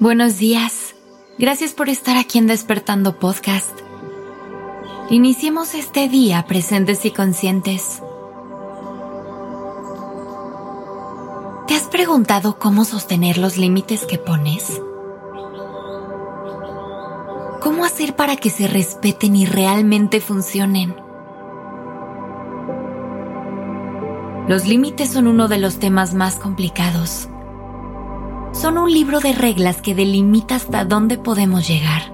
Buenos días. Gracias por estar aquí en Despertando Podcast. Iniciemos este día presentes y conscientes. ¿Te has preguntado cómo sostener los límites que pones? ¿Cómo hacer para que se respeten y realmente funcionen? Los límites son uno de los temas más complicados son un libro de reglas que delimita hasta dónde podemos llegar.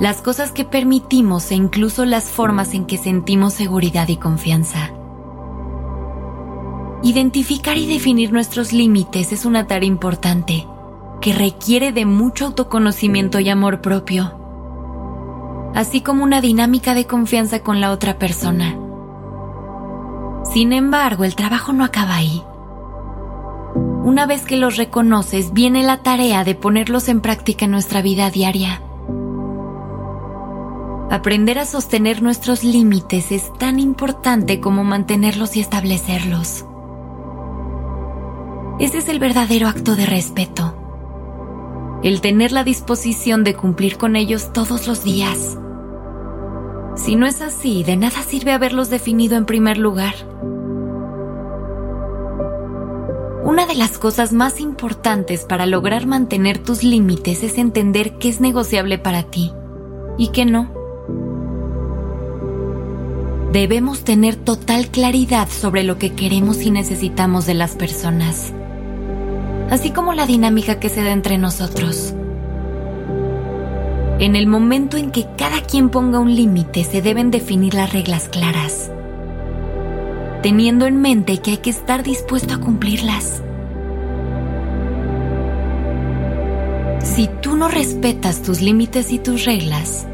Las cosas que permitimos e incluso las formas en que sentimos seguridad y confianza. Identificar y definir nuestros límites es una tarea importante que requiere de mucho autoconocimiento y amor propio, así como una dinámica de confianza con la otra persona. Sin embargo, el trabajo no acaba ahí. Una vez que los reconoces, viene la tarea de ponerlos en práctica en nuestra vida diaria. Aprender a sostener nuestros límites es tan importante como mantenerlos y establecerlos. Ese es el verdadero acto de respeto. El tener la disposición de cumplir con ellos todos los días. Si no es así, de nada sirve haberlos definido en primer lugar. Una de las cosas más importantes para lograr mantener tus límites es entender qué es negociable para ti y qué no. Debemos tener total claridad sobre lo que queremos y necesitamos de las personas, así como la dinámica que se da entre nosotros. En el momento en que cada quien ponga un límite se deben definir las reglas claras teniendo en mente que hay que estar dispuesto a cumplirlas. Si tú no respetas tus límites y tus reglas,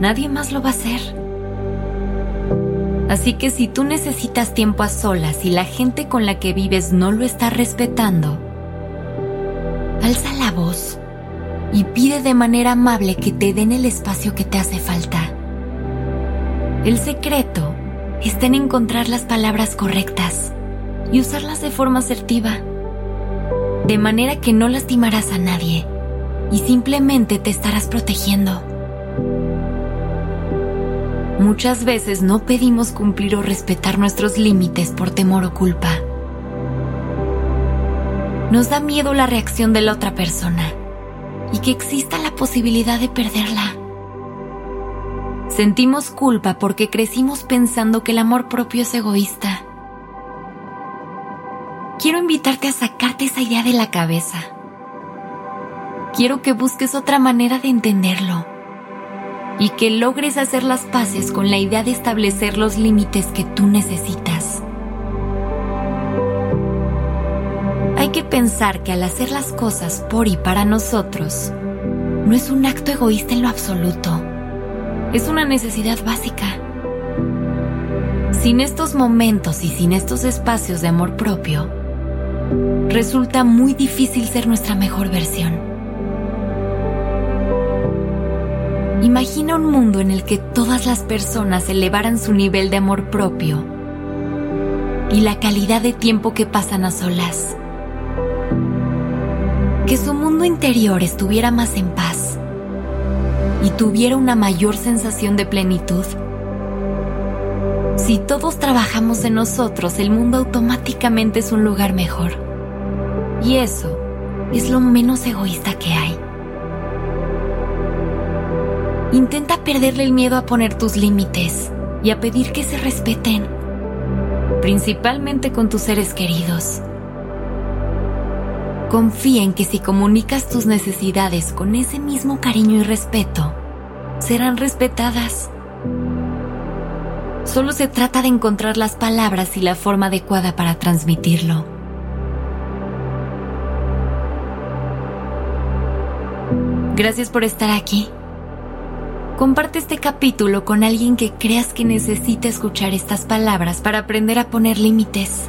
nadie más lo va a hacer. Así que si tú necesitas tiempo a solas y la gente con la que vives no lo está respetando, alza la voz y pide de manera amable que te den el espacio que te hace falta. El secreto está en encontrar las palabras correctas y usarlas de forma asertiva, de manera que no lastimarás a nadie y simplemente te estarás protegiendo. Muchas veces no pedimos cumplir o respetar nuestros límites por temor o culpa. Nos da miedo la reacción de la otra persona y que exista la posibilidad de perderla. Sentimos culpa porque crecimos pensando que el amor propio es egoísta. Quiero invitarte a sacarte esa idea de la cabeza. Quiero que busques otra manera de entenderlo y que logres hacer las paces con la idea de establecer los límites que tú necesitas. Hay que pensar que al hacer las cosas por y para nosotros, no es un acto egoísta en lo absoluto es una necesidad básica. Sin estos momentos y sin estos espacios de amor propio, resulta muy difícil ser nuestra mejor versión. Imagina un mundo en el que todas las personas elevaran su nivel de amor propio y la calidad de tiempo que pasan a solas. Que su mundo interior estuviera más en paz y tuviera una mayor sensación de plenitud. Si todos trabajamos en nosotros, el mundo automáticamente es un lugar mejor. Y eso es lo menos egoísta que hay. Intenta perderle el miedo a poner tus límites y a pedir que se respeten, principalmente con tus seres queridos. Confía en que si comunicas tus necesidades con ese mismo cariño y respeto, serán respetadas. Solo se trata de encontrar las palabras y la forma adecuada para transmitirlo. Gracias por estar aquí. Comparte este capítulo con alguien que creas que necesite escuchar estas palabras para aprender a poner límites.